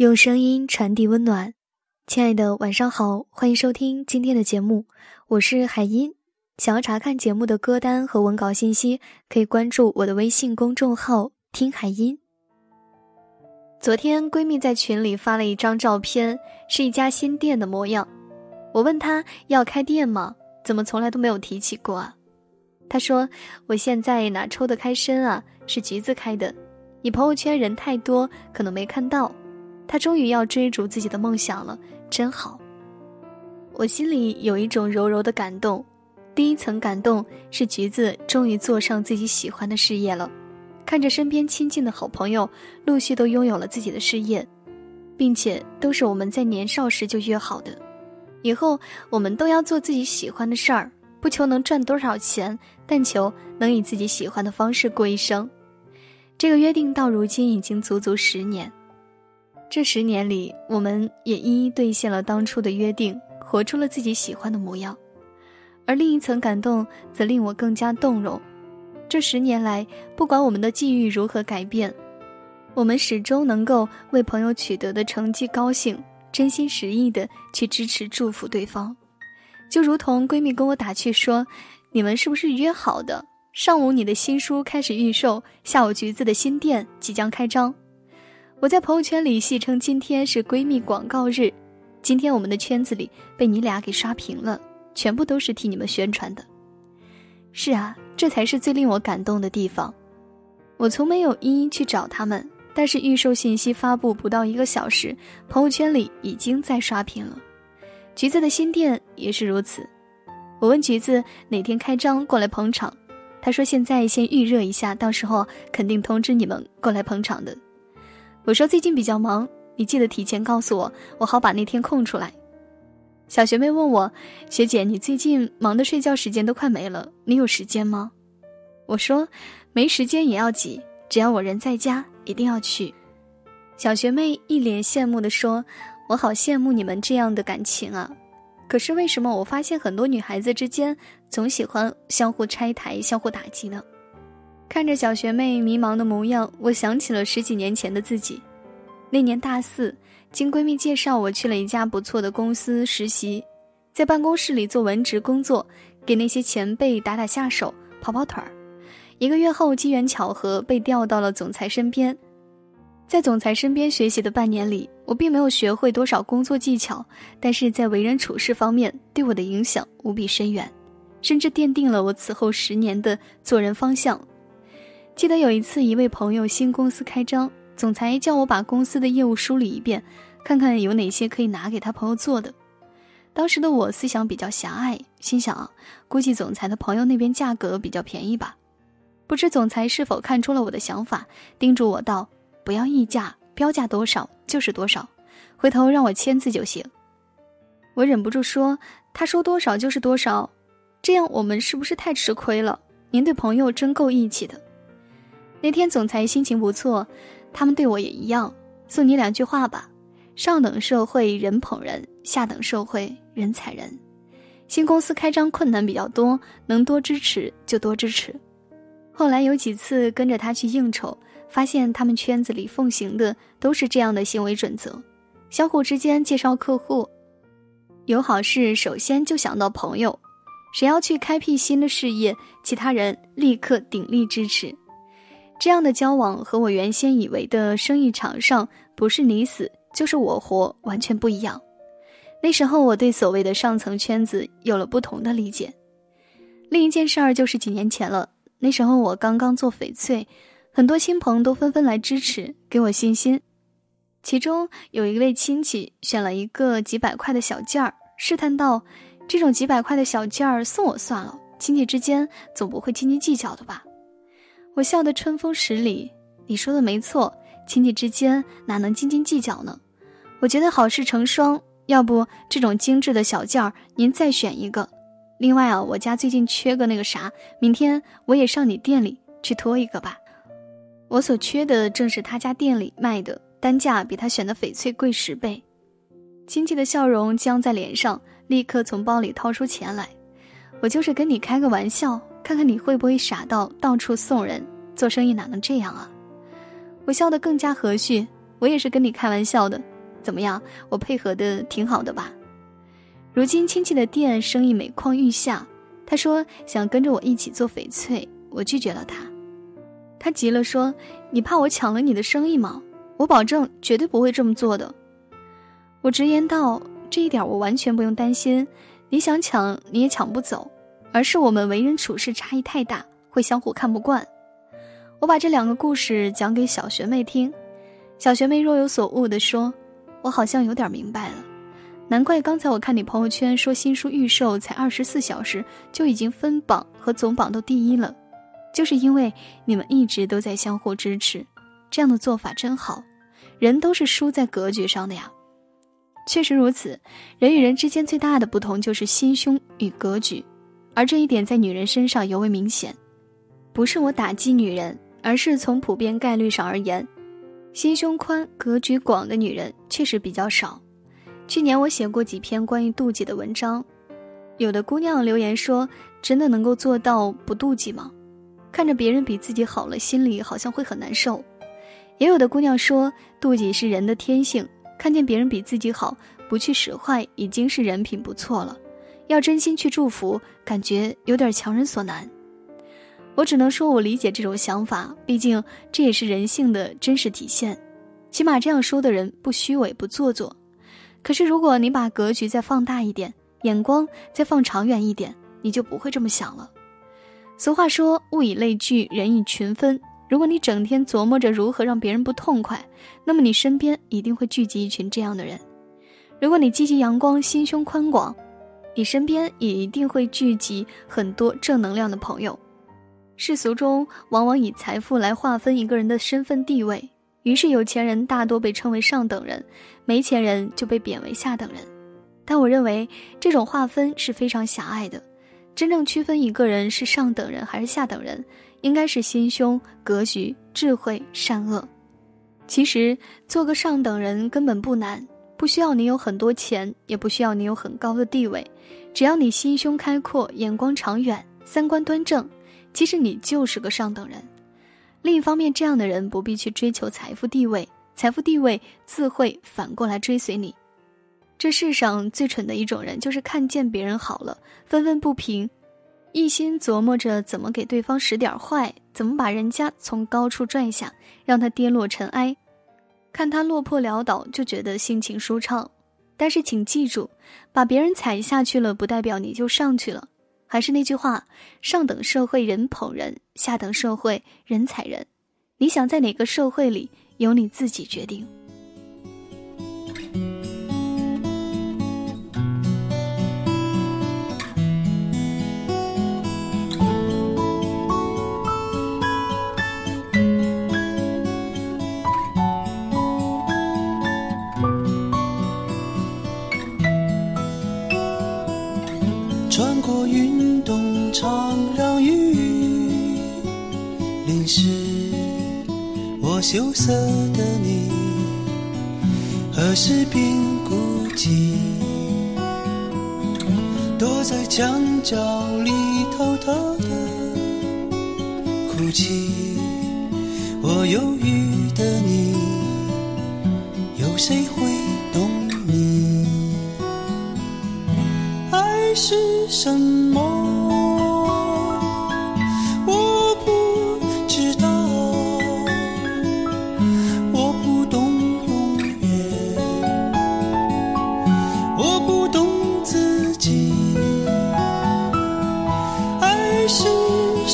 用声音传递温暖，亲爱的，晚上好，欢迎收听今天的节目，我是海音。想要查看节目的歌单和文稿信息，可以关注我的微信公众号“听海音”。昨天闺蜜在群里发了一张照片，是一家新店的模样。我问她要开店吗？怎么从来都没有提起过啊？她说：“我现在哪抽得开身啊？是橘子开的，你朋友圈人太多，可能没看到。”他终于要追逐自己的梦想了，真好。我心里有一种柔柔的感动。第一层感动是橘子终于做上自己喜欢的事业了，看着身边亲近的好朋友陆续都拥有了自己的事业，并且都是我们在年少时就约好的，以后我们都要做自己喜欢的事儿，不求能赚多少钱，但求能以自己喜欢的方式过一生。这个约定到如今已经足足十年。这十年里，我们也一一兑现了当初的约定，活出了自己喜欢的模样。而另一层感动，则令我更加动容。这十年来，不管我们的际遇如何改变，我们始终能够为朋友取得的成绩高兴，真心实意的去支持、祝福对方。就如同闺蜜跟我打趣说：“你们是不是约好的？上午你的新书开始预售，下午橘子的新店即将开张。”我在朋友圈里戏称今天是闺蜜广告日，今天我们的圈子里被你俩给刷屏了，全部都是替你们宣传的。是啊，这才是最令我感动的地方。我从没有一一去找他们，但是预售信息发布不到一个小时，朋友圈里已经在刷屏了。橘子的新店也是如此。我问橘子哪天开张过来捧场，他说现在先预热一下，到时候肯定通知你们过来捧场的。我说最近比较忙，你记得提前告诉我，我好把那天空出来。小学妹问我，学姐你最近忙的睡觉时间都快没了，你有时间吗？我说没时间也要挤，只要我人在家，一定要去。小学妹一脸羡慕地说：“我好羡慕你们这样的感情啊！可是为什么我发现很多女孩子之间总喜欢相互拆台、相互打击呢？”看着小学妹迷茫的模样，我想起了十几年前的自己。那年大四，经闺蜜介绍，我去了一家不错的公司实习，在办公室里做文职工作，给那些前辈打打下手、跑跑腿儿。一个月后，机缘巧合被调到了总裁身边。在总裁身边学习的半年里，我并没有学会多少工作技巧，但是在为人处事方面，对我的影响无比深远，甚至奠定了我此后十年的做人方向。记得有一次，一位朋友新公司开张，总裁叫我把公司的业务梳理一遍，看看有哪些可以拿给他朋友做的。当时的我思想比较狭隘，心想，啊估计总裁的朋友那边价格比较便宜吧。不知总裁是否看出了我的想法，叮嘱我道：“不要议价，标价多少就是多少，回头让我签字就行。”我忍不住说：“他说多少就是多少，这样我们是不是太吃亏了？您对朋友真够义气的。”那天总裁心情不错，他们对我也一样。送你两句话吧：上等社会人捧人，下等社会人踩人。新公司开张困难比较多，能多支持就多支持。后来有几次跟着他去应酬，发现他们圈子里奉行的都是这样的行为准则：相互之间介绍客户，有好事首先就想到朋友，谁要去开辟新的事业，其他人立刻鼎力支持。这样的交往和我原先以为的生意场上不是你死就是我活完全不一样。那时候我对所谓的上层圈子有了不同的理解。另一件事儿就是几年前了，那时候我刚刚做翡翠，很多亲朋都纷纷来支持，给我信心。其中有一位亲戚选了一个几百块的小件儿，试探道：“这种几百块的小件儿送我算了，亲戚之间总不会斤斤计较的吧？”我笑得春风十里，你说的没错，亲戚之间哪能斤斤计较呢？我觉得好事成双，要不这种精致的小件儿，您再选一个。另外啊，我家最近缺个那个啥，明天我也上你店里去托一个吧。我所缺的正是他家店里卖的，单价比他选的翡翠贵十倍。亲戚的笑容僵在脸上，立刻从包里掏出钱来。我就是跟你开个玩笑。看看你会不会傻到到处送人？做生意哪能这样啊？我笑得更加和煦。我也是跟你开玩笑的，怎么样？我配合的挺好的吧？如今亲戚的店生意每况愈下，他说想跟着我一起做翡翠，我拒绝了他。他急了说：“你怕我抢了你的生意吗？我保证绝对不会这么做的。”我直言道：“这一点我完全不用担心，你想抢你也抢不走，而是我们为人处事差异太大，会相互看不惯。”我把这两个故事讲给小学妹听，小学妹若有所悟地说：“我好像有点明白了，难怪刚才我看你朋友圈说新书预售才二十四小时就已经分榜和总榜都第一了。”就是因为你们一直都在相互支持，这样的做法真好。人都是输在格局上的呀，确实如此。人与人之间最大的不同就是心胸与格局，而这一点在女人身上尤为明显。不是我打击女人，而是从普遍概率上而言，心胸宽、格局广的女人确实比较少。去年我写过几篇关于妒忌的文章，有的姑娘留言说：“真的能够做到不妒忌吗？”看着别人比自己好了，心里好像会很难受。也有的姑娘说，妒忌是人的天性，看见别人比自己好，不去使坏，已经是人品不错了。要真心去祝福，感觉有点强人所难。我只能说，我理解这种想法，毕竟这也是人性的真实体现。起码这样说的人不虚伪不做作。可是如果你把格局再放大一点，眼光再放长远一点，你就不会这么想了。俗话说：“物以类聚，人以群分。”如果你整天琢磨着如何让别人不痛快，那么你身边一定会聚集一群这样的人。如果你积极阳光、心胸宽广，你身边也一定会聚集很多正能量的朋友。世俗中往往以财富来划分一个人的身份地位，于是有钱人大多被称为上等人，没钱人就被贬为下等人。但我认为这种划分是非常狭隘的。真正区分一个人是上等人还是下等人，应该是心胸、格局、智慧、善恶。其实做个上等人根本不难，不需要你有很多钱，也不需要你有很高的地位，只要你心胸开阔、眼光长远、三观端正，其实你就是个上等人。另一方面，这样的人不必去追求财富地位，财富地位自会反过来追随你。这世上最蠢的一种人，就是看见别人好了，愤愤不平，一心琢磨着怎么给对方使点坏，怎么把人家从高处拽下，让他跌落尘埃，看他落魄潦倒，就觉得心情舒畅。但是请记住，把别人踩下去了，不代表你就上去了。还是那句话，上等社会人捧人，下等社会人踩人。你想在哪个社会里，由你自己决定。常让雨淋湿我羞涩的你，何时便孤寂？躲在墙角里偷偷的哭泣。我忧郁的你，有谁会懂你？爱是什么？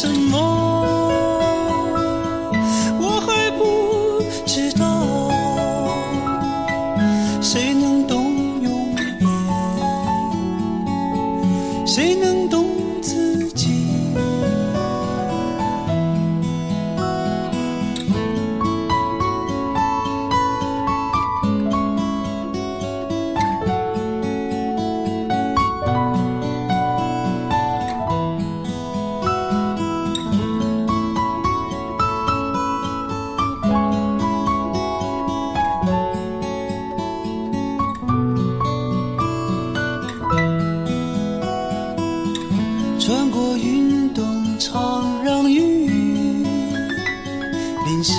什么？穿过运动场，让雨淋湿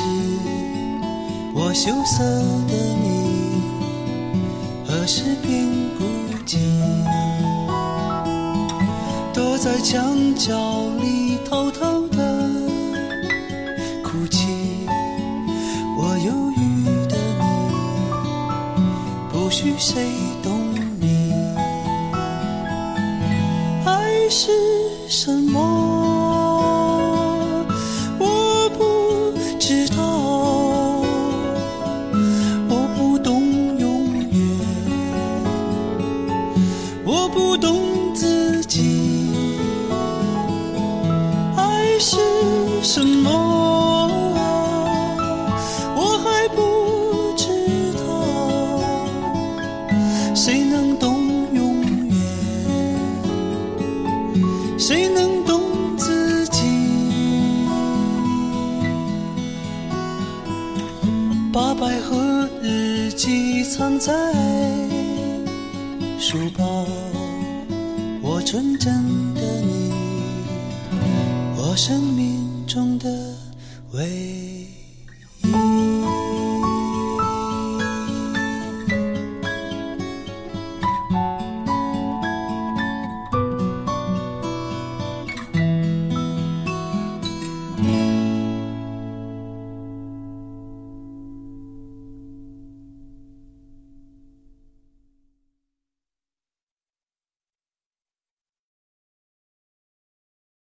我羞涩的你，何时变孤寂，躲在墙角里偷偷的哭泣。我忧郁的你，不许谁懂是什么？我不知道，我不懂永远，我不懂自己。爱是什么？把百合日记藏在书包，我纯真的你，我生命中的唯一。